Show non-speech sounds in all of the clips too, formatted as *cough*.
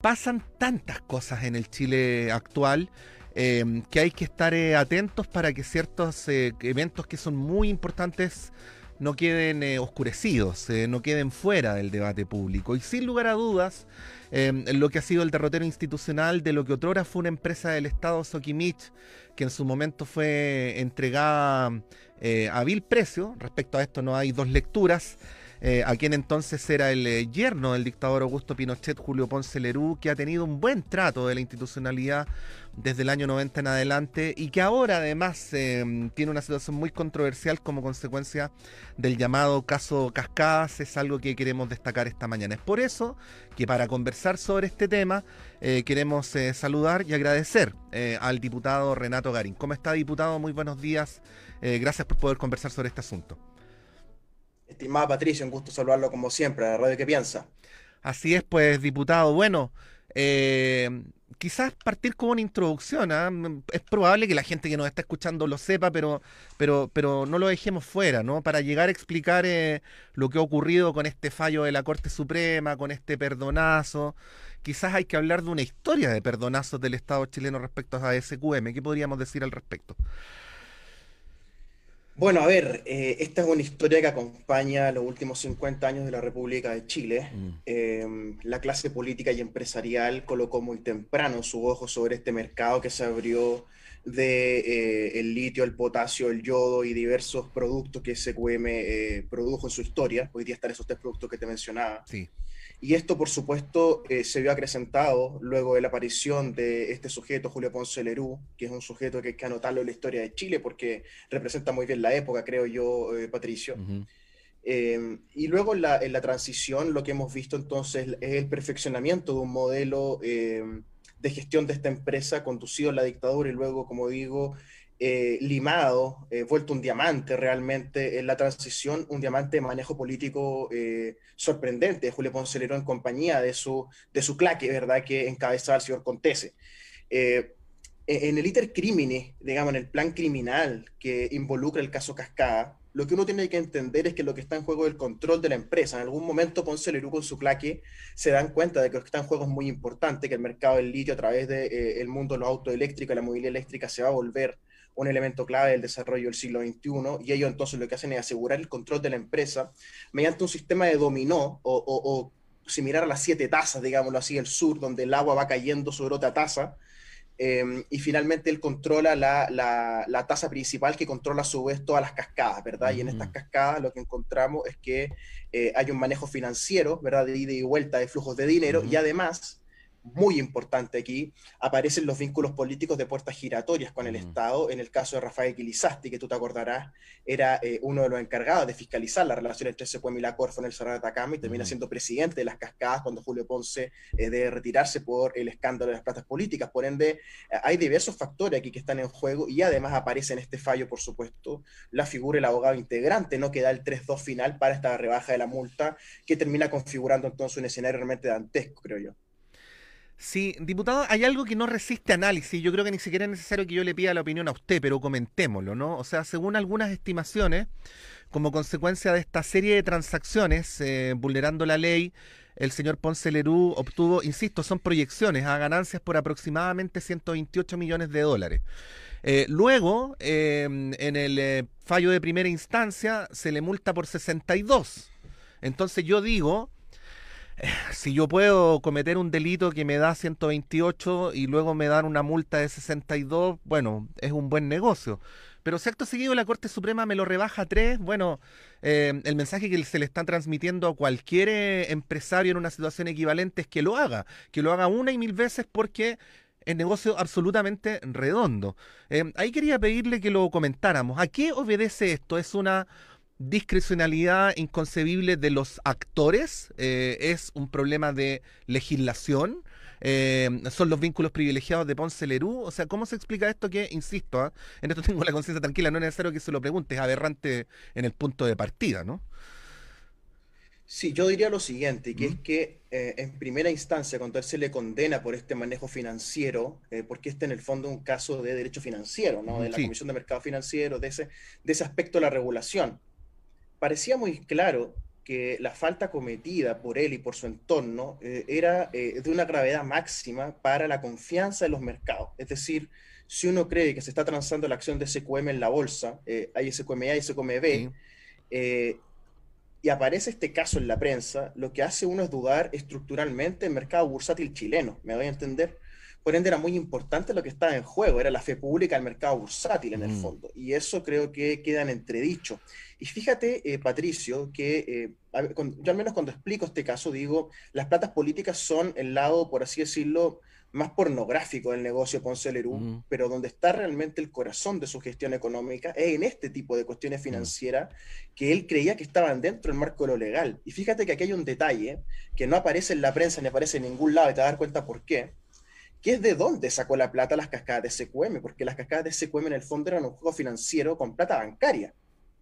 pasan tantas cosas en el Chile actual em, que hay que estar eh, atentos para que ciertos eh, eventos que son muy importantes no queden eh, oscurecidos, no queden fuera del debate público. Y sin lugar a dudas, em, lo que ha sido el derrotero institucional de lo que otrora fue una empresa del Estado, Sokimich, que en su momento fue entregada a vil precio. Respecto a esto no hay dos lecturas eh, a quien entonces era el eh, yerno del dictador Augusto Pinochet, Julio Ponce Lerú, que ha tenido un buen trato de la institucionalidad desde el año 90 en adelante y que ahora además em, tiene una situación muy controversial como consecuencia del llamado caso Cascadas, es algo que queremos destacar esta mañana. Es por eso que para conversar sobre este tema eh, queremos saludar y agradecer al diputado Renato Garín. ¿Cómo está diputado? Muy buenos días. gracias por poder conversar sobre este asunto. Estimada Patricia, un gusto saludarlo como siempre, a la radio que piensa. Así es, pues, diputado. Bueno, eh, quizás partir con una introducción. ¿ah? Es probable que la gente que nos está escuchando lo sepa, pero, pero, pero no lo dejemos fuera, ¿no? Para llegar a explicar eh, lo que ha ocurrido con este fallo de la Corte Suprema, con este perdonazo. Quizás hay que hablar de una historia de perdonazos del Estado chileno respecto a SQM. ¿Qué podríamos decir al respecto? Bueno, a ver, eh, esta es una historia que acompaña los últimos 50 años de la República de Chile. Mm. Em, la clase política y empresarial colocó muy temprano su ojo sobre este mercado que se abrió de eh, el litio, el potasio, el yodo y diversos productos que SQM eh, produjo en su historia. Hoy día están esos tres productos que te mencionaba. Sí. Y esto, por supuesto, eh, se vio acrecentado luego de la aparición de este sujeto, Julio Ponce Lerú, que es un sujeto que hay que anotarlo en la historia de Chile porque representa muy bien la época, creo yo, eh, Patricio. Em, y luego en la, en la, transición lo que hemos visto entonces es el perfeccionamiento de un modelo de gestión de esta empresa conducido a la dictadura y luego, como digo, eh, limado, eh, vuelto un diamante realmente en la transición, un diamante de manejo político eh, sorprendente. Julio Ponce en compañía de su, de su claque, ¿verdad?, que encabezaba el señor Contese. E, en el iter crimine, digamos, en el plan criminal que involucra el caso Cascada, lo que uno tiene que entender es que lo que está en juego es el control de la empresa. En algún momento Ponce Lerú con su claque se dan cuenta de que lo que está en juego es muy importante, que el mercado del litio a través del el mundo de los autos eléctricos la movilidad eléctrica se va a volver un elemento clave del desarrollo del siglo XXI, y ellos entonces lo que hacen es asegurar el control de la empresa mediante un sistema de dominó o, similar a las siete tazas, digámoslo así, el sur, donde el agua va cayendo sobre otra taza, em, y finalmente él controla la, la, taza principal que controla a su vez todas las cascadas, ¿verdad? Y en estas cascadas lo que encontramos es que eh, hay un manejo financiero, ¿verdad? De ida y vuelta de flujos de dinero, y además muy importante aquí, aparecen los vínculos políticos de puertas giratorias con el Estado. En el caso de Rafael Quilizasti, que tú te acordarás, era eh, uno de los encargados de fiscalizar la relación entre Secuem y la Corfo en el Cerro de Atacama y termina siendo presidente de las cascadas cuando Julio Ponce eh, debe retirarse por el escándalo de las platas políticas. Por ende, eh, hay diversos factores aquí que están en juego y además aparece en este fallo, por supuesto, la figura del abogado integrante, ¿no? que da el 3-2 final para esta rebaja de la multa, que termina configurando entonces un escenario realmente dantesco, creo yo. Sí, diputado, hay algo que no resiste análisis. Yo creo que ni siquiera es necesario que yo le pida la opinión a usted, pero comentémoslo, ¿no? O sea, según algunas estimaciones, como consecuencia de esta serie de transacciones eh, vulnerando la ley, el señor Ponce Lerú obtuvo, insisto, son proyecciones a ganancias por aproximadamente 128 millones de dólares. Eh, luego, em, en el eh, fallo de primera instancia, se le multa por 62. Entonces yo digo *laughs* si yo puedo cometer un delito que me da 128 y luego me dan una multa de 62, bueno, es un buen negocio. Pero si acto seguido la Corte Suprema me lo rebaja a 3, bueno, eh, el mensaje que se le está transmitiendo a cualquier eh, empresario en una situación equivalente es que lo haga, que lo haga una y mil veces porque es negocio absolutamente redondo. Eh, ahí quería pedirle que lo comentáramos. ¿A qué obedece esto? ¿Es una discrecionalidad inconcebible de los actores, eh, es un problema de legislación, eh, son los vínculos privilegiados de Ponce Lerú, o sea, ¿cómo se explica esto que, insisto, ah, en esto tengo la conciencia tranquila, no es necesario que se lo pregunte, es aberrante en el punto de partida, ¿no? Sí, yo diría lo siguiente, que es que eh, en primera instancia, cuando él se le condena por este manejo financiero, porque este en el fondo es un caso de derecho financiero, ¿no? De la Comisión de Mercado Financiero, de ese, de ese aspecto de la regulación parecía muy claro que la falta cometida por él y por su entorno eh, era eh, de una gravedad máxima para la confianza de los mercados. Es decir, si uno cree que se está transando la acción de SQM en la bolsa, eh, hay SQMA y SQMB, y aparece este caso en la prensa, lo que hace uno es dudar estructuralmente el mercado bursátil chileno, me voy a entender. Por ende, era muy importante lo que estaba en juego, era la fe pública del mercado bursátil en el mm. fondo. Y eso creo que queda en entredicho. Y fíjate, eh, Patricio, que eh, yo al menos cuando explico este caso digo, las platas políticas son el lado, por así decirlo, más pornográfico del negocio Ponce Lerú, pero donde está realmente el corazón de su gestión económica es en este tipo de cuestiones financieras que él creía que estaban dentro del marco de lo legal. Y fíjate que aquí hay un detalle que no aparece en la prensa ni aparece en ningún lado y te vas a dar cuenta por qué que es de dónde sacó la plata las cascadas de SQM, porque las cascadas de SQM en el fondo eran un juego financiero con plata bancaria,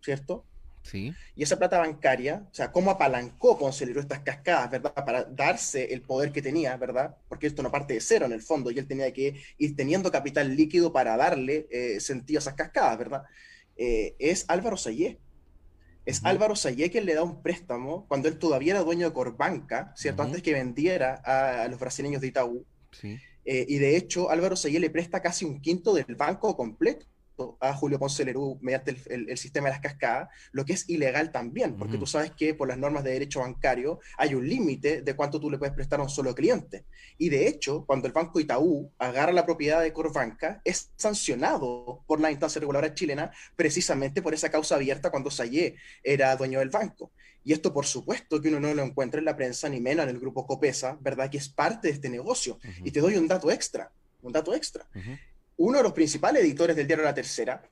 ¿cierto? Sí. Y esa plata bancaria, o sea, cómo apalancó Ponce estas cascadas, ¿verdad? Para darse el poder que tenía, ¿verdad? Porque esto no parte de cero en el fondo, y él tenía que ir teniendo capital líquido para darle eh, sentido a esas cascadas, ¿verdad? Eh, es Álvaro Sayé. Es Álvaro Sayé quien le da un préstamo cuando él todavía era dueño de Corbanca, ¿cierto? Antes que vendiera a, a los brasileños de Itaú. Sí. Eh, y de hecho, Álvaro Sayé le presta casi un quinto del banco completo a Julio Ponce Lerú mediante el, sistema de las cascadas, lo que es ilegal también, porque tú sabes que por las normas de derecho bancario hay un límite de cuánto tú le puedes prestar a un solo cliente. Y de hecho, cuando el Banco Itaú agarra la propiedad de Corbanca, es sancionado por la instancia reguladora chilena precisamente por esa causa abierta cuando Sayé era dueño del banco. Y esto, por supuesto, que uno no lo encuentra en la prensa, ni menos en el grupo Copesa, ¿verdad? Que es parte de este negocio. Y te doy un dato extra, un dato extra. Uno de los principales editores del diario La Tercera,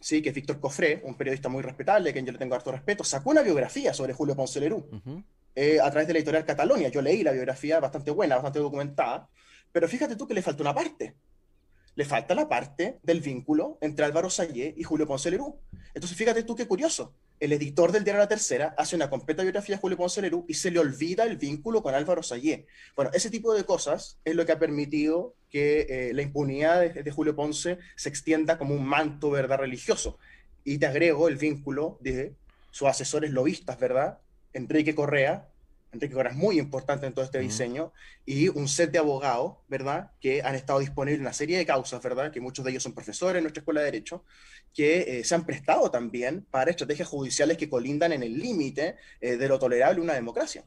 sí, que es Víctor Cofré, un periodista muy respetable, a quien yo le tengo harto respeto, sacó una biografía sobre Julio Ponce Lerú eh, a través de la editorial Catalonia. Yo leí la biografía bastante buena, bastante documentada, pero fíjate tú que le falta una parte le falta la parte del vínculo entre Álvaro Sayé y Julio Ponce Lerú. Entonces, fíjate tú qué curioso. El editor del diario La Tercera hace una completa biografía de Julio Ponce Lerú y se le olvida el vínculo con Álvaro Sayé. Bueno, ese tipo de cosas es lo que ha permitido que eh, la impunidad de, Julio Ponce se extienda como un manto, ¿verdad?, religioso. Y te agrego el vínculo de sus asesores lobistas, ¿verdad? Enrique Correa Enrique Cora es muy importante en todo este diseño, y un set de abogados, ¿verdad?, que han estado disponibles en una serie de causas, ¿verdad?, que muchos de ellos son profesores en nuestra escuela de Derecho, que eh, se han prestado también para estrategias judiciales que colindan en el límite eh, de lo tolerable en una democracia.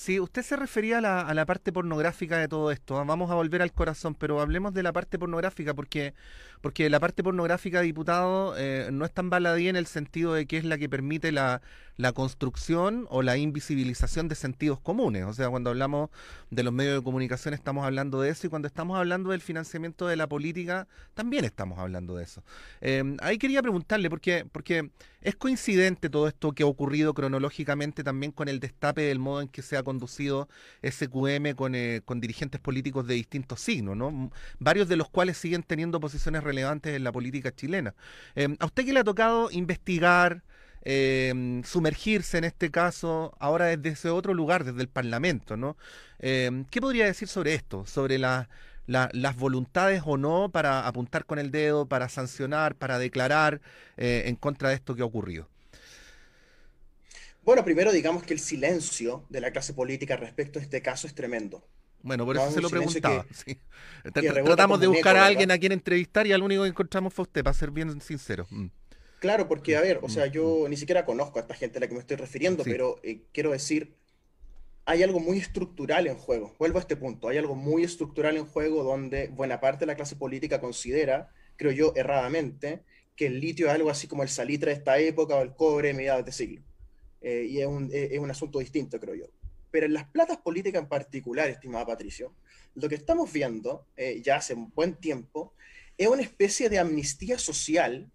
Sí, usted se refería a la, parte pornográfica de todo esto. ¿ah? Vamos a volver al corazón, pero hablemos de la parte pornográfica, porque, porque la parte pornográfica, diputado, eh, no es tan baladí en el sentido de que es la que permite la, la construcción o la invisibilización de sentidos comunes. O sea, cuando hablamos de los medios de comunicación estamos hablando de eso y cuando estamos hablando del financiamiento de la política también estamos hablando de eso. Em, ahí quería preguntarle, porque, porque es coincidente todo esto que ha ocurrido cronológicamente también con el destape del modo en que se ha conducido SQM con, eh, con dirigentes políticos de distintos signos, ¿no? varios de los cuales siguen teniendo posiciones relevantes en la política chilena. Em, ¿A usted qué le ha tocado investigar? eh, sumergirse en este caso ahora desde ese otro lugar, desde el Parlamento, ¿no? Eh, ¿Qué podría decir sobre esto? Sobre las voluntades o no para apuntar con el dedo, para sancionar, para declarar eh, en contra de esto que ha ocurrido. Bueno, primero digamos que el silencio de la clase política respecto a este caso es tremendo. Bueno, por eso se lo preguntaba. *laughs* Tratamos de buscar a alguien a quien entrevistar y al único que encontramos fue usted, para ser bien sincero. Mm. Claro, porque, a ver, o sea, yo ni siquiera conozco a esta gente a la que me estoy refiriendo, pero eh, quiero decir, hay algo muy estructural en juego. Vuelvo a este punto, hay algo muy estructural en juego donde buena parte de la clase política considera, creo yo, erradamente, que el litio es algo así como el salitre de esta época o el cobre de mediados de siglo. Eh, y es un, eh, es un asunto distinto, creo yo. Pero en las platas políticas en particular, estimada Patricio, lo que estamos viendo ya hace un buen tiempo es una especie de amnistía social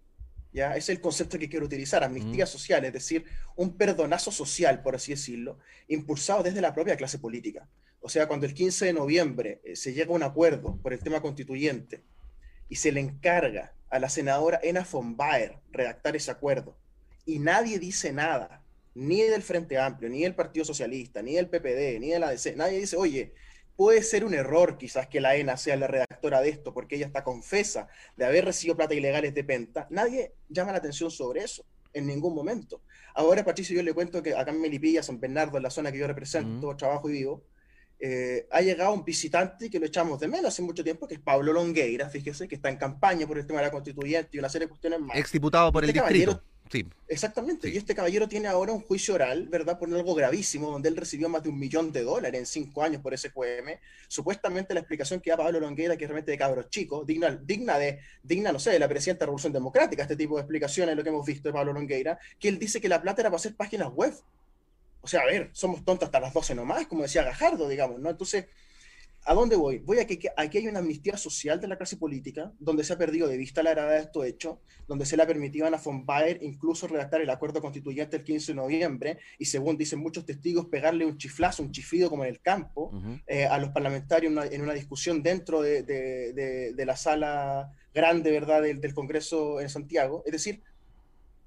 ¿ya? Es el concepto que quiero utilizar, amnistía social, es decir, un perdonazo social, por así decirlo, impulsado desde la propia clase política. O sea, cuando el 15 de noviembre eh, se llega a un acuerdo por el tema constituyente y se le encarga a la senadora Ena von Baer redactar ese acuerdo y nadie dice nada, ni del Frente Amplio, ni del Partido Socialista, ni del PPD, ni de la DC, nadie dice, oye, puede ser un error quizás que la ENA sea la redactora de esto, porque ella está confesa de haber recibido plata ilegales de Penta, nadie llama la atención sobre eso. en ningún momento. Ahora, Patricio, yo le cuento que acá en Melipilla, San Bernardo, en la zona que yo represento, trabajo y vivo, eh, ha llegado un visitante que lo echamos de menos hace mucho tiempo, que es Pablo Longueira, fíjese, que está en campaña por el tema de la constituyente y una serie de cuestiones más. Exdiputado por este el distrito. Sí. Exactamente. Y este caballero tiene ahora un juicio oral, ¿verdad? Por algo gravísimo, donde él recibió más de un millón de dólares en cinco años por ese QM. Supuestamente la explicación que da Pablo Longueira, que es realmente de cabros chicos, digna, digna de, digna, no sé, de la presidenta de Revolución Democrática, este tipo de explicaciones, lo que hemos visto de Pablo Longueira, que él dice que la plata era para hacer páginas web. O sea, a ver, somos tontos hasta las 12 nomás, como decía Gajardo, digamos, ¿no? Entonces, ¿A dónde voy? Voy a que, aquí hay una amnistía social de la clase política, donde se ha perdido de vista la gravedad de esto hecho, donde se le ha permitido a Ana von Baer incluso redactar el acuerdo constituyente el 15 de noviembre y, según dicen muchos testigos, pegarle un chiflazo, un chifido como en el campo, eh, a los parlamentarios en una, discusión dentro de, la sala grande ¿verdad? del Congreso en Santiago. Es decir,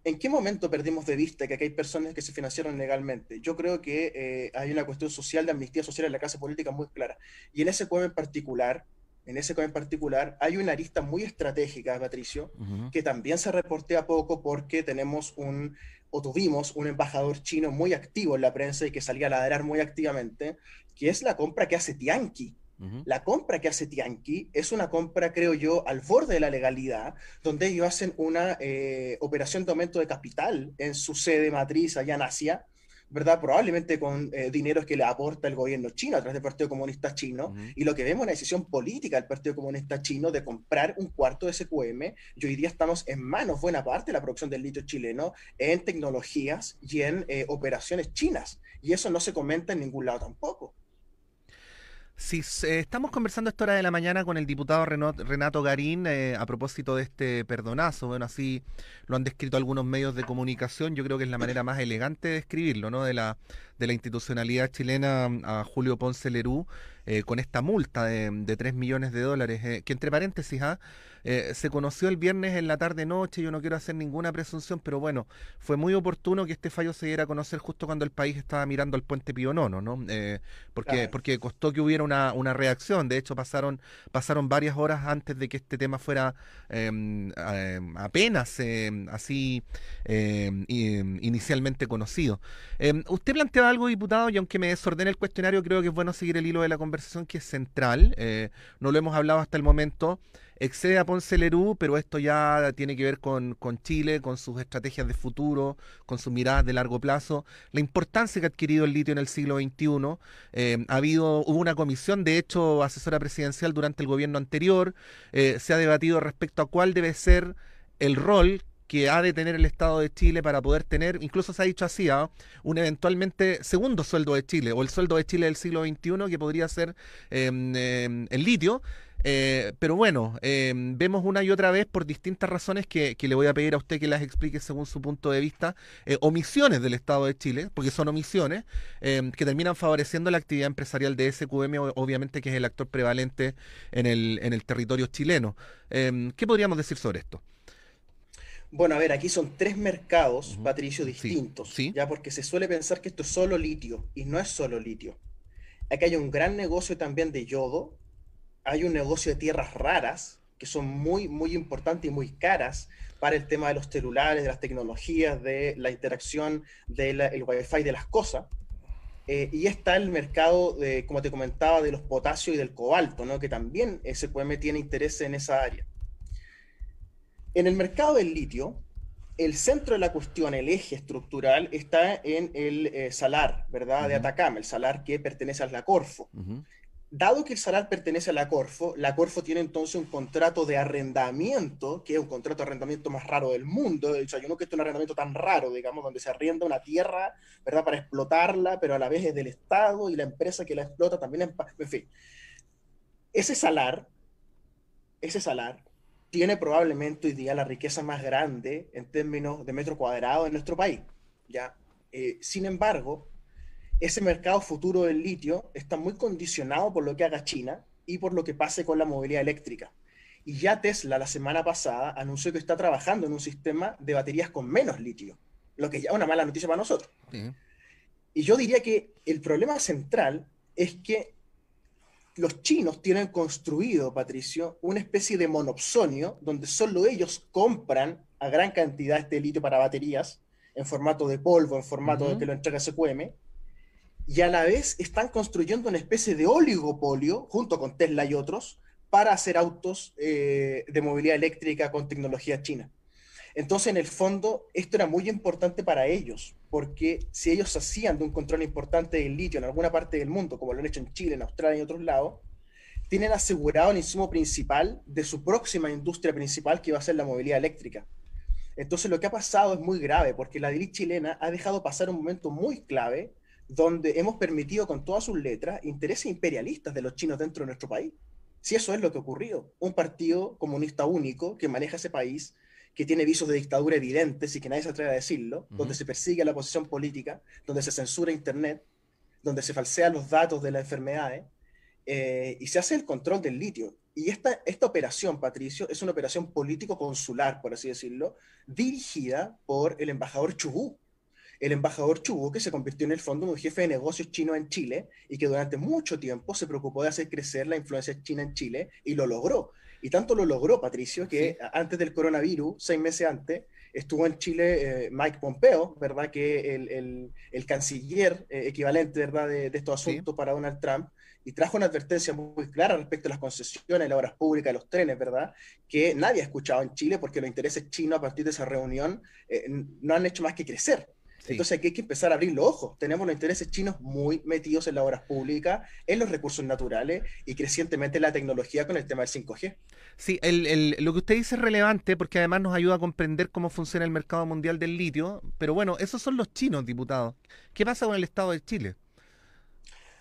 ¿En qué momento perdimos de vista que aquí hay personas que se financiaron legalmente? Yo creo que eh, hay una cuestión social de amnistía social en la clase política muy clara. Y en ese COE en particular, en ese COE en particular, hay una arista muy estratégica, Patricio, que también se reportea poco porque tenemos un, o tuvimos un embajador chino muy activo en la prensa y que salía a ladrar muy activamente, que es la compra que hace Tianqi la compra que hace Tianqi es una compra, creo yo, al borde de la legalidad, donde ellos hacen una eh, operación de aumento de capital en su sede matriz allá en Asia, ¿verdad? Probablemente con eh, dineros que le aporta el gobierno chino a través del Partido Comunista Chino. Y lo que vemos es una decisión política del Partido Comunista Chino de comprar un cuarto de SQM. Y hoy día estamos en manos, buena parte de la producción del litio chileno, en tecnologías y en eh, operaciones chinas. Y eso no se comenta en ningún lado tampoco. Sí, estamos conversando a esta hora de la mañana con el diputado Renato Garín eh, a propósito de este perdonazo. Bueno, así lo han descrito algunos medios de comunicación. Yo creo que es la manera más elegante de escribirlo, ¿no? De la, de la institucionalidad chilena a Julio Ponce Lerú eh, con esta multa de, de 3 millones de dólares, eh, que entre paréntesis, ¿ah? Eh, se conoció el viernes en la tarde-noche, yo no quiero hacer ninguna presunción, pero bueno, fue muy oportuno que este fallo se diera a conocer justo cuando el país estaba mirando al puente Pío Nono, ¿no? Porque, porque costó que hubiera una, una, reacción, de hecho pasaron, pasaron varias horas antes de que este tema fuera em, em, apenas em, así inicialmente conocido. usted planteaba algo, diputado, y aunque me desordene el cuestionario, creo que es bueno seguir el hilo de la conversación que es central, eh, no lo hemos hablado hasta el momento. Excede a Ponce Lerú, pero esto ya tiene que ver con, Chile, con sus estrategias de futuro, con sus miradas de largo plazo, la importancia que ha adquirido el litio en el siglo XXI. Eh, ha habido, hubo una comisión, de hecho, asesora presidencial durante el gobierno anterior, eh, se ha debatido respecto a cuál debe ser el rol que ha de tener el Estado de Chile para poder tener, incluso se ha dicho así, ¿ah? un eventualmente segundo sueldo de Chile o el sueldo de Chile del siglo XXI que podría ser em, em, el litio. Eh, pero bueno, em, vemos una y otra vez por distintas razones que, le voy a pedir a usted que las explique según su punto de vista, eh, omisiones del Estado de Chile, porque son omisiones que terminan favoreciendo la actividad empresarial de SQM, obviamente que es el actor prevalente en el, en el territorio chileno. ¿Qué podríamos decir sobre esto? Bueno, a ver, aquí son tres mercados, Patricio, distintos, ya porque se suele pensar que esto es solo litio y no es solo litio. Aquí hay un gran negocio también de yodo, hay un negocio de tierras raras que son muy, muy importantes y muy caras para el tema de los celulares, de las tecnologías, de la interacción del el wifi de las cosas. Eh, y está el mercado, de, como te comentaba, de los potasios y del cobalto, ¿no? que también SQM tiene interés en esa área. En el mercado del litio, el centro de la cuestión, el eje estructural, está en el eh, salar, ¿verdad? De Atacama, el salar que pertenece a la Corfo. Dado que el Salar pertenece a la Corfo, la Corfo tiene entonces un contrato de arrendamiento, que es un contrato de arrendamiento más raro del mundo. O sea, yo no que esto es un arrendamiento tan raro, digamos, donde se arrienda una tierra, ¿verdad?, para explotarla, pero a la vez es del Estado y la empresa que la explota también En fin, ese salar, ese salar, tiene probablemente hoy día la riqueza más grande en términos de metro cuadrado en nuestro país, ¿ya? Eh, sin embargo, ese mercado futuro del litio está muy condicionado por lo que haga China y por lo que pase con la movilidad eléctrica. Y ya Tesla la semana pasada anunció que está trabajando en un sistema de baterías con menos litio, lo que ya es una mala noticia para nosotros. Y yo diría que el problema central es que los chinos tienen construido, Patricio, una especie de monopsonio donde solo ellos compran a gran cantidad este litio para baterías, en formato de polvo, en formato de que lo entrega SQM, y a la vez están construyendo una especie de oligopolio, junto con Tesla y otros, para hacer autos eh, de movilidad eléctrica con tecnología china. Entonces, en el fondo, esto era muy importante para ellos, porque si ellos hacían de un control importante del litio en alguna parte del mundo, como lo han hecho en Chile, en Australia y otros lados, tienen asegurado el insumo principal de su próxima industria principal, que va a ser la movilidad eléctrica. Entonces, lo que ha pasado es muy grave, porque la DIRI chilena ha dejado pasar un momento muy clave donde hemos permitido con todas sus letras intereses imperialistas de los chinos dentro de nuestro país. Si eso es lo que ha ocurrido, un partido comunista único que maneja ese país, que tiene visos de dictadura evidentes y que nadie se atreve a decirlo, donde se persigue a la oposición política, donde se censura Internet, donde se falsean los datos de las enfermedades eh, y se hace el control del litio. Y esta, esta operación, Patricio, es una operación político-consular, por así decirlo, dirigida por el embajador Chubú, el embajador Chubo, que se convirtió en el fondo en un jefe de negocios chino en Chile y que durante mucho tiempo se preocupó de hacer crecer la influencia china en Chile y lo logró. Y tanto lo logró, Patricio, que antes del coronavirus, seis meses antes, estuvo en Chile eh, Mike Pompeo, ¿verdad? Que el, el, canciller eh, equivalente, ¿verdad? De, estos asuntos para Donald Trump, y trajo una advertencia muy clara respecto a las concesiones, las obras públicas, los trenes, ¿verdad? Que nadie ha escuchado en Chile porque los intereses chinos a partir de esa reunión eh, no han hecho más que crecer. Entonces aquí hay que empezar a abrir los ojos. Tenemos los intereses chinos muy metidos en las obras públicas, en los recursos naturales y crecientemente en la tecnología con el tema del 5G. Sí, lo que usted dice es relevante porque además nos ayuda a comprender cómo funciona el mercado mundial del litio. Pero bueno, esos son los chinos, diputados. ¿Qué pasa con el Estado de Chile?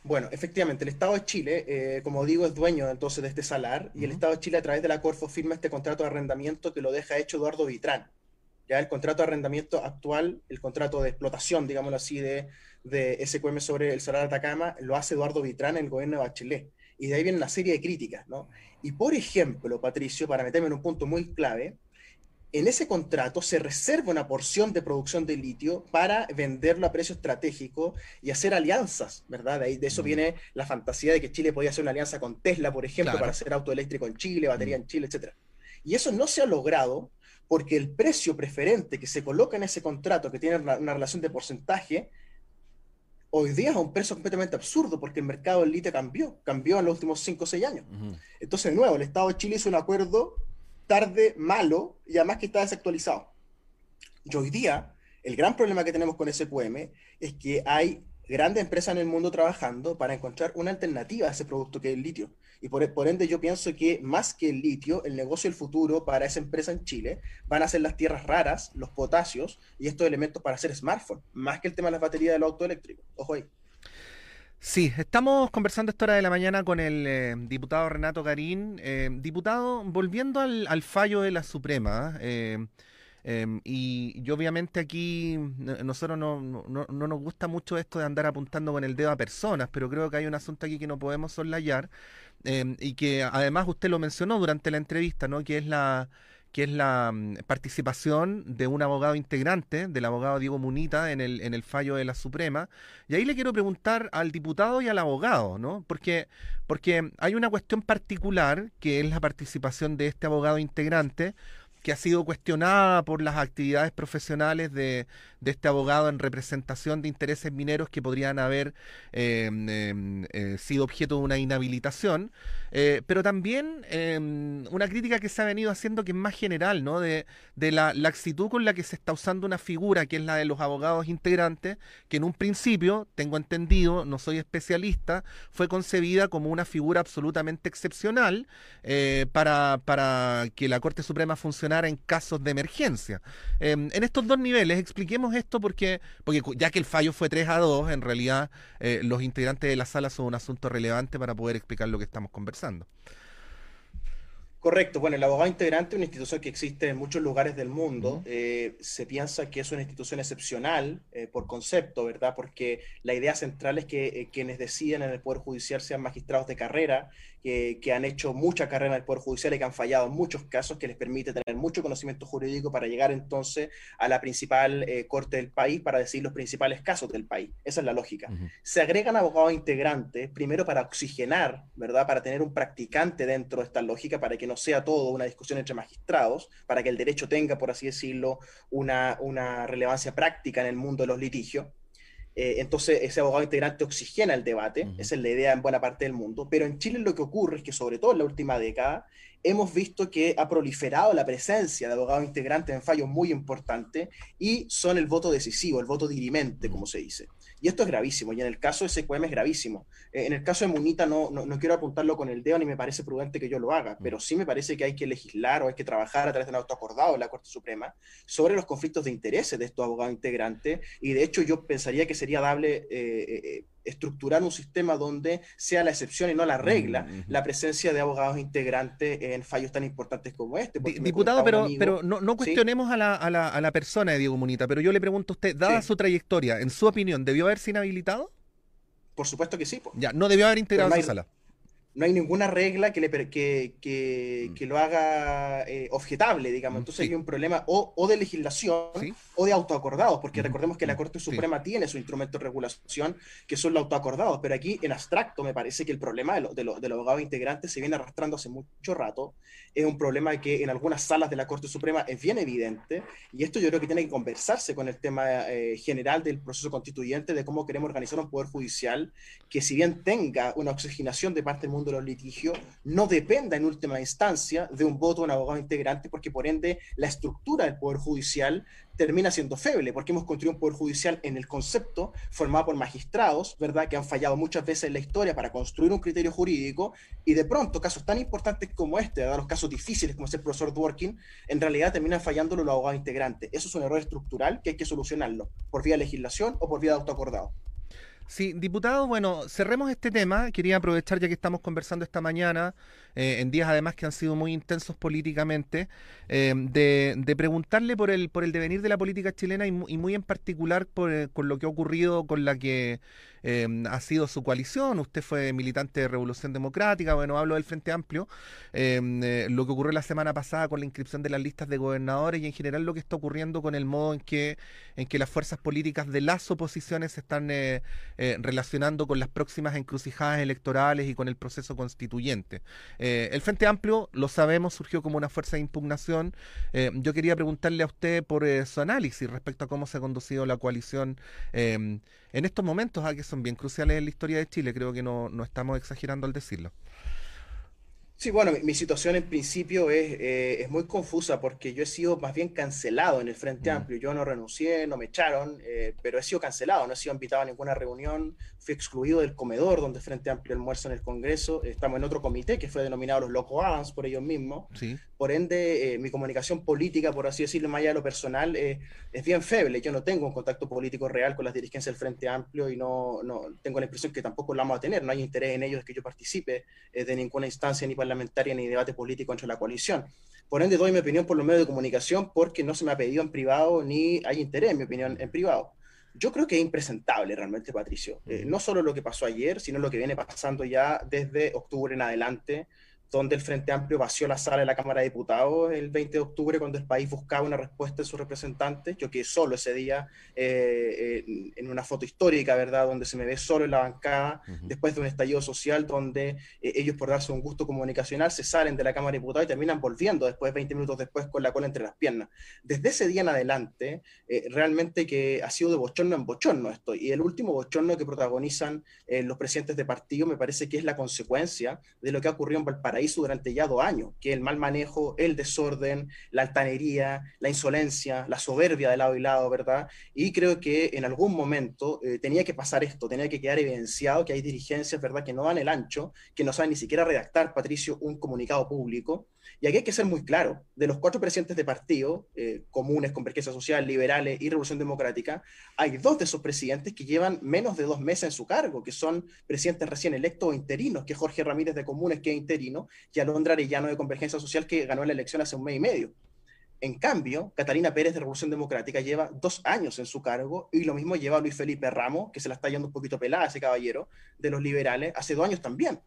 Bueno, efectivamente, el Estado de Chile, eh, como digo, es dueño entonces de este salar y el Estado de Chile a través de la Corfo firma este contrato de arrendamiento que lo deja hecho Eduardo Vitrán ya el contrato de arrendamiento actual, el contrato de explotación, digámoslo así, de, de SQM sobre el Salar de Atacama, lo hace Eduardo Vitrán en el gobierno de Bachelet. Y de ahí viene una serie de críticas, ¿no? Y por ejemplo, Patricio, para meterme en un punto muy clave, en ese contrato se reserva una porción de producción de litio para venderlo a precio estratégico y hacer alianzas, ¿verdad? De, ahí, de eso mm. viene la fantasía de que Chile podía hacer una alianza con Tesla, por ejemplo, para hacer auto eléctrico en Chile, batería mm. en Chile, etc. Y eso no se ha logrado porque el precio preferente que se coloca en ese contrato, que tiene una, relación de porcentaje, hoy día es un precio completamente absurdo porque el mercado del litio cambió, cambió en los últimos 5 o 6 años. Entonces, de nuevo, el Estado de Chile hizo un acuerdo tarde, malo, y además que está desactualizado. Y hoy día, el gran problema que tenemos con SQM es que hay grandes empresas en el mundo trabajando para encontrar una alternativa a ese producto que es el litio. Y por, por, ende yo pienso que más que el litio, el negocio del futuro para esa empresa en Chile van a ser las tierras raras, los potasios y estos elementos para hacer smartphones, más que el tema de las baterías del auto eléctrico. Ojo ahí. Sí, estamos conversando esta hora de la mañana con el eh, diputado Renato Garín. Eh, diputado, volviendo al, fallo de la Suprema, eh, em, y, y, obviamente aquí nosotros no, no, no, nos gusta mucho esto de andar apuntando con el dedo a personas, pero creo que hay un asunto aquí que no podemos soslayar, Em, y que además usted lo mencionó durante la entrevista, ¿no? que es la es la mm, participación de un abogado integrante, del abogado Diego Munita, en el, en el fallo de la Suprema. Y ahí le quiero preguntar al diputado y al abogado, ¿no? Porque, porque hay una cuestión particular, que es la participación de este abogado integrante, que ha sido cuestionada por las actividades profesionales de, este abogado en representación de intereses mineros que podrían haber em, em, eh, sido objeto de una inhabilitación, eh, pero también em, una crítica que se ha venido haciendo que es más general, ¿no? De, la laxitud con la que se está usando una figura que es la de los abogados integrantes, que en un principio, tengo entendido, no soy especialista, fue concebida como una figura absolutamente excepcional eh, para, que la Corte Suprema funcionara en casos de emergencia. en estos dos niveles, expliquemos esto porque, porque ya que el fallo fue 3 a 2, en realidad eh, los integrantes de la sala son un asunto relevante para poder explicar lo que estamos conversando. Correcto. Bueno, el abogado integrante es una institución que existe en muchos lugares del mundo. Eh, se piensa que es una institución excepcional eh, por concepto, ¿verdad? Porque la idea central es que quienes deciden en el Poder Judicial sean magistrados de carrera que, han hecho mucha carrera en el Poder Judicial y que han fallado en muchos casos, que les permite tener mucho conocimiento jurídico para llegar entonces a la principal eh, corte del país para decir los principales casos del país. Esa es la lógica. Se agregan abogados integrantes, primero para oxigenar, ¿verdad? Para tener un practicante dentro de esta lógica, para que no sea todo una discusión entre magistrados, para que el derecho tenga, por así decirlo, una, una relevancia práctica en el mundo de los litigios. Eh, entonces, ese abogado integrante oxigena el debate, esa es la idea en buena parte del mundo, pero en Chile lo que ocurre es que, sobre todo en la última década, hemos visto que ha proliferado la presencia de abogados integrantes en fallos muy importantes y son el voto decisivo, el voto dirimente, como se dice. Y esto es gravísimo, y en el caso de SQM es gravísimo. Eh, en el caso de Munita no, no, quiero apuntarlo con el dedo ni me parece prudente que yo lo haga, mm. pero sí me parece que hay que legislar o hay que trabajar a través de un auto acordado en la Corte Suprema sobre los conflictos de intereses de estos abogados integrantes, y de hecho yo pensaría que sería dable... Eh, eh, estructurar un sistema donde sea la excepción y no la regla mm, la presencia de abogados integrantes en fallos tan importantes como este. Diputado, pero, pero no, no cuestionemos a, la, a, la, a, la, persona de Diego Munita, pero yo le pregunto a usted, dada su trayectoria, en su opinión, ¿debió haberse inhabilitado? Por supuesto que sí. Ya, no debió haber integrado esa sala no hay ninguna regla que, le, que, que, mm. que lo haga eh, objetable, digamos. Mm, Entonces hay un problema o, o de legislación o de autoacordados, porque recordemos que la Corte Suprema tiene su instrumento de regulación, que son los autoacordados, pero aquí en abstracto me parece que el problema de, lo, de, lo, del abogado integrante se viene arrastrando hace mucho rato, es un problema que en algunas salas de la Corte Suprema es bien evidente, y esto yo creo que tiene que conversarse con el tema eh, general del proceso constituyente, de cómo queremos organizar un poder judicial que si bien tenga una oxigenación de parte del mundo de los litigios no dependa en última instancia de un voto de un abogado integrante, porque por ende la estructura del Poder Judicial termina siendo feble, porque hemos construido un Poder Judicial en el concepto formado por magistrados, ¿verdad?, que han fallado muchas veces en la historia para construir un criterio jurídico, y de pronto casos tan importantes como este, los casos difíciles como es el profesor Dworkin, en realidad terminan fallándolo los abogados integrantes. Eso es un error estructural que hay que solucionarlo, por vía de legislación o por vía de autoacordado. Sí, diputado, bueno, cerremos este tema. Quería aprovechar ya que estamos conversando esta mañana, eh, en días además que han sido muy intensos políticamente, eh, de, preguntarle por el, por el devenir de la política chilena y, muy en particular por, eh, con lo que ha ocurrido con la que ha sido su coalición, usted fue militante de Revolución Democrática, bueno, hablo del Frente Amplio, lo que ocurrió la semana pasada con la inscripción de las listas de gobernadores y en general lo que está ocurriendo con el modo en que, en que las fuerzas políticas de las oposiciones se están relacionando con las próximas encrucijadas electorales y con el proceso constituyente. El Frente Amplio, lo sabemos, surgió como una fuerza de impugnación. yo quería preguntarle a usted por su análisis respecto a cómo se ha conducido la coalición em, en estos momentos, ah, que son bien cruciales en la historia de Chile, creo que no, no estamos exagerando al decirlo. Sí, bueno, mi, situación en principio es, eh, es, muy confusa porque yo he sido más bien cancelado en el Frente mm. Amplio. Yo no renuncié, no me echaron, eh, pero he sido cancelado, no he sido invitado a ninguna reunión, fui excluido del comedor donde Frente Amplio almuerza en el Congreso. Estamos en otro comité que fue denominado los Loco Adams por ellos mismos. Por ende, eh, mi comunicación política, por así decirlo, más allá de lo personal, es bien feble. Yo no tengo un contacto político real con las dirigencias del Frente Amplio y no, no tengo la impresión que tampoco lo vamos a tener. No hay interés en ellos de que yo participe de ninguna instancia ni parlamentaria ni debate político entre la coalición. Por ende, doy mi opinión por los medios de comunicación porque no se me ha pedido en privado ni hay interés en mi opinión en privado. Yo creo que es impresentable realmente, Patricio. Eh, no solo lo que pasó ayer, sino lo que viene pasando ya desde octubre en adelante donde el Frente Amplio vació la sala de la Cámara de Diputados el 20 de octubre cuando el país buscaba una respuesta de sus representantes. Yo quedé solo ese día eh, eh, en una foto histórica, ¿verdad? Donde se me ve solo en la bancada, después de un estallido social donde eh, ellos por darse un gusto comunicacional se salen de la Cámara de Diputados y terminan volviendo después, 20 minutos después, con la cola entre las piernas. Desde ese día en adelante, realmente que ha sido de bochorno en bochorno esto. Y el último bochorno que protagonizan los presidentes de partido me parece que es la consecuencia de lo que ha ocurrido en Valparaíso hizo durante ya dos años, que el mal manejo, el desorden, la altanería, la insolencia, la soberbia de lado y lado, ¿verdad? Y creo que en algún momento eh, tenía que pasar esto, tenía que quedar evidenciado que hay dirigencias, ¿verdad?, que no dan el ancho, que no saben ni siquiera redactar, Patricio, un comunicado público. Y aquí hay que ser muy claro, de los cuatro presidentes de partido, eh, comunes, Convergencia Social, Liberales y Revolución Democrática, hay dos de esos presidentes que llevan menos de dos meses en su cargo, que son presidentes recién electos o interinos, que Jorge Ramírez de Comunes, que es interino, y Alondra Arellano de Convergencia Social, que ganó la elección hace un mes y medio. En cambio, Catalina Pérez de Revolución Democrática lleva dos años en su cargo y lo mismo lleva Luis Felipe Ramos, que se la está yendo un poquito pelada ese caballero, de los liberales, hace dos años también.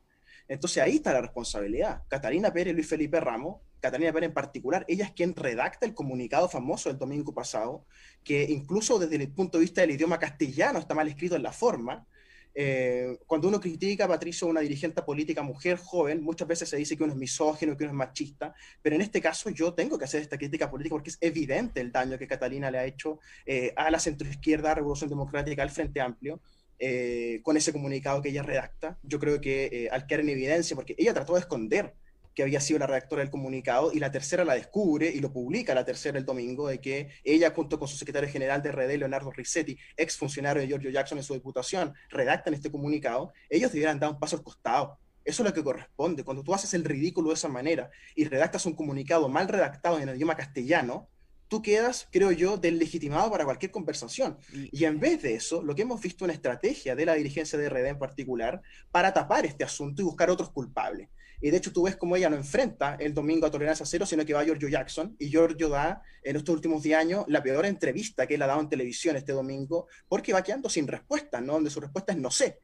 Entonces ahí está la responsabilidad. Catalina Pérez, Luis Felipe Ramos, Catalina Pérez en particular, ella es quien redacta el comunicado famoso del domingo pasado, que incluso desde el punto de vista del idioma castellano está mal escrito en la forma, Eh, cuando uno critica a Patricio, una dirigente política mujer joven, muchas veces se dice que uno es misógino, que uno es machista, pero en este caso yo tengo que hacer esta crítica política porque es evidente el daño que Catalina le ha hecho eh, a la centroizquierda, a Revolución Democrática, al Frente Amplio. Eh, con ese comunicado que ella redacta, yo creo que al quedar en evidencia, porque ella trató de esconder que había sido la redactora del comunicado, y la tercera la descubre y lo publica la tercera el domingo, de que ella, junto con su secretario general de RD, Leonardo Rissetti, ex funcionario de Giorgio Jackson en su diputación, redactan este comunicado, ellos debieran dar un paso al costado. Eso es lo que corresponde. Cuando tú haces el ridículo de esa manera y redactas un comunicado mal redactado en el idioma castellano, tú quedas, creo yo, deslegitimado para cualquier conversación. Y en vez de eso, lo que hemos visto es una estrategia de la dirigencia de RD en particular para tapar este asunto y buscar otros culpables. Y de hecho tú ves cómo ella no enfrenta el domingo a Tolerancia Cero, sino que va a Giorgio Jackson. Y Giorgio da en estos últimos 10 años la peor entrevista que él ha dado en televisión este domingo, porque va quedando sin respuesta, ¿no? Donde su respuesta es no sé.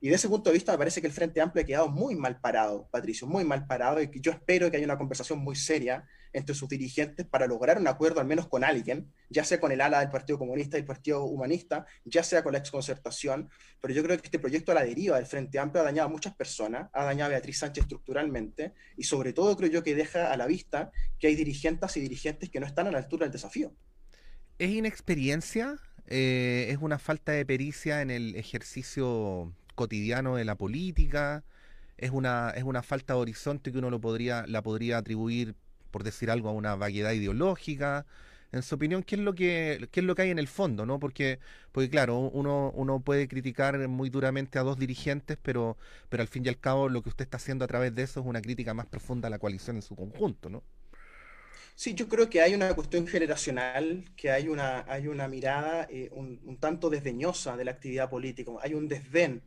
Y de ese punto de vista me parece que el Frente Amplio ha quedado muy mal parado, Patricio, muy mal parado, y yo espero que haya una conversación muy seria entre sus dirigentes para lograr un acuerdo al menos con alguien, ya sea con el ala del Partido Comunista y el Partido Humanista, ya sea con la exconcertación, pero yo creo que este proyecto a la deriva del Frente Amplio ha dañado a muchas personas, ha dañado a Beatriz Sánchez estructuralmente, y sobre todo creo yo que deja a la vista que hay dirigentes y dirigentes que no están a la altura del desafío. ¿Es inexperiencia? Eh, ¿Es una falta de pericia en el ejercicio cotidiano de la política, es una, es una falta de horizonte que uno lo podría, la podría atribuir, por decir algo, a una vaguedad ideológica. En su opinión, ¿qué es lo que, qué es lo que hay en el fondo? ¿no? Porque, porque claro, uno, uno puede criticar muy duramente a dos dirigentes, pero, pero al fin y al cabo lo que usted está haciendo a través de eso es una crítica más profunda a la coalición en su conjunto, ¿no? Sí, yo creo que hay una cuestión generacional, que hay una, hay una mirada eh, un, tanto desdeñosa de la actividad política, hay un desdén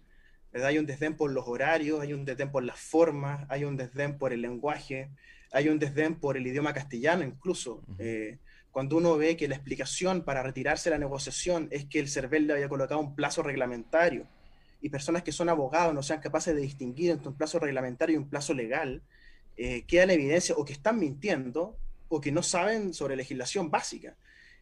hay un desdén por los horarios, hay un desdén por las formas, hay un desdén por el lenguaje, hay un desdén por el idioma castellano incluso. Eh, cuando uno ve que la explicación para retirarse de la negociación es que el CERVEL le había colocado un plazo reglamentario y personas que son abogados no sean capaces de distinguir entre un plazo reglamentario y un plazo legal, eh, queda en evidencia o que están mintiendo o que no saben sobre legislación básica.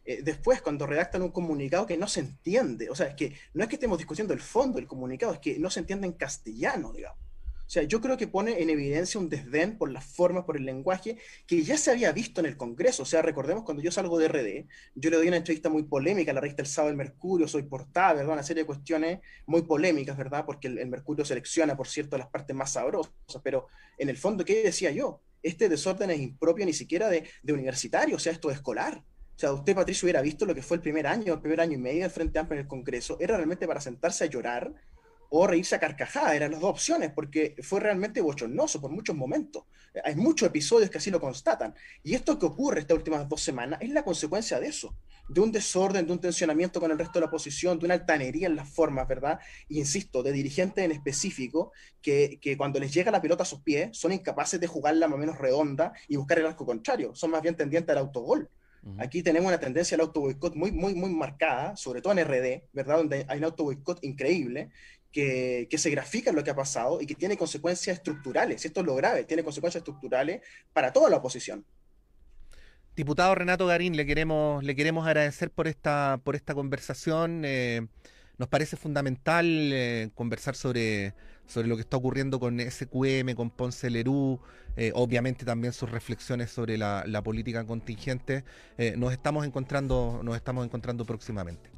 Eh, después cuando redactan un comunicado que no se entiende. O sea, es que no es que estemos discutiendo el fondo del comunicado, es que no se entiende en castellano, digamos. O sea, yo creo que pone en evidencia un desdén por las formas, por el lenguaje, que ya se había visto en el Congreso. O sea, recordemos cuando yo salgo de RD, yo le doy una entrevista muy polémica a la revista El Sábado del Mercurio, soy portada, ¿verdad? Una serie de cuestiones muy polémicas, ¿verdad? Porque el, Mercurio selecciona, por cierto, las partes más sabrosas. Pero en el fondo, ¿qué decía yo? Este desorden es impropio ni siquiera de, de universitario, o sea, esto es escolar. O sea, usted, Patricio, hubiera visto lo que fue el primer año, el primer año y medio del Frente Amplio en el Congreso, era realmente para sentarse a llorar o reírse a carcajada, eran las dos opciones, porque fue realmente bochornoso por muchos momentos. Hay muchos episodios que así lo constatan. Y esto que ocurre estas últimas dos semanas es la consecuencia de eso, de un desorden, de un tensionamiento con el resto de la oposición, de una altanería en las formas, ¿verdad? Y insisto, de dirigentes en específico que, que cuando les llega la pelota a sus pies son incapaces de jugarla más o menos redonda y buscar el arco contrario, son más bien tendientes al autogol. Aquí tenemos una tendencia al auto boicot muy, muy, muy marcada, sobre todo en RD, ¿verdad? Donde hay un auto boicot increíble que, que, se grafica lo que ha pasado y que tiene consecuencias estructurales. Y esto es lo grave, tiene consecuencias estructurales para toda la oposición. Diputado Renato Garín, le queremos, le queremos agradecer por esta, por esta conversación. Eh, nos parece fundamental eh, conversar sobre, sobre lo que está ocurriendo con SQM, con Ponce Lerú, eh, obviamente también sus reflexiones sobre la, política contingente. Eh, nos estamos encontrando, nos estamos encontrando próximamente.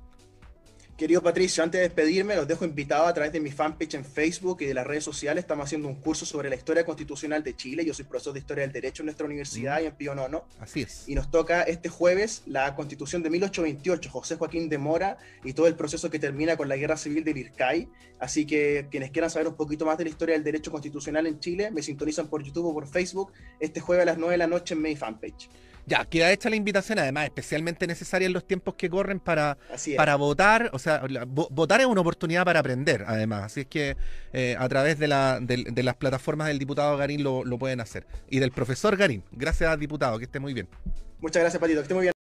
Querido Patricio, antes de despedirme, los dejo invitados a través de mi fanpage en Facebook y de las redes sociales. Estamos haciendo un curso sobre la historia constitucional de Chile. Yo soy profesor de Historia del Derecho en nuestra universidad mm. y en Pío Nono. Así es. Y nos toca este jueves la constitución de 1828, José Joaquín de Mora y todo el proceso que termina con la guerra civil del IRCAI. Así que quienes quieran saber un poquito más de la historia del derecho constitucional en Chile, me sintonizan por YouTube o por Facebook este jueves a las 9 de la noche en mi fanpage. Ya, queda hecha la invitación, además, especialmente necesaria en los tiempos que corren para, para votar. O sea, votar es una oportunidad para aprender, además. Así es que eh, a través de, la, de, las plataformas del diputado Garín lo, lo pueden hacer. Y del profesor Garín. Gracias, diputado, que esté muy bien. Muchas gracias, Patito, que esté muy bien.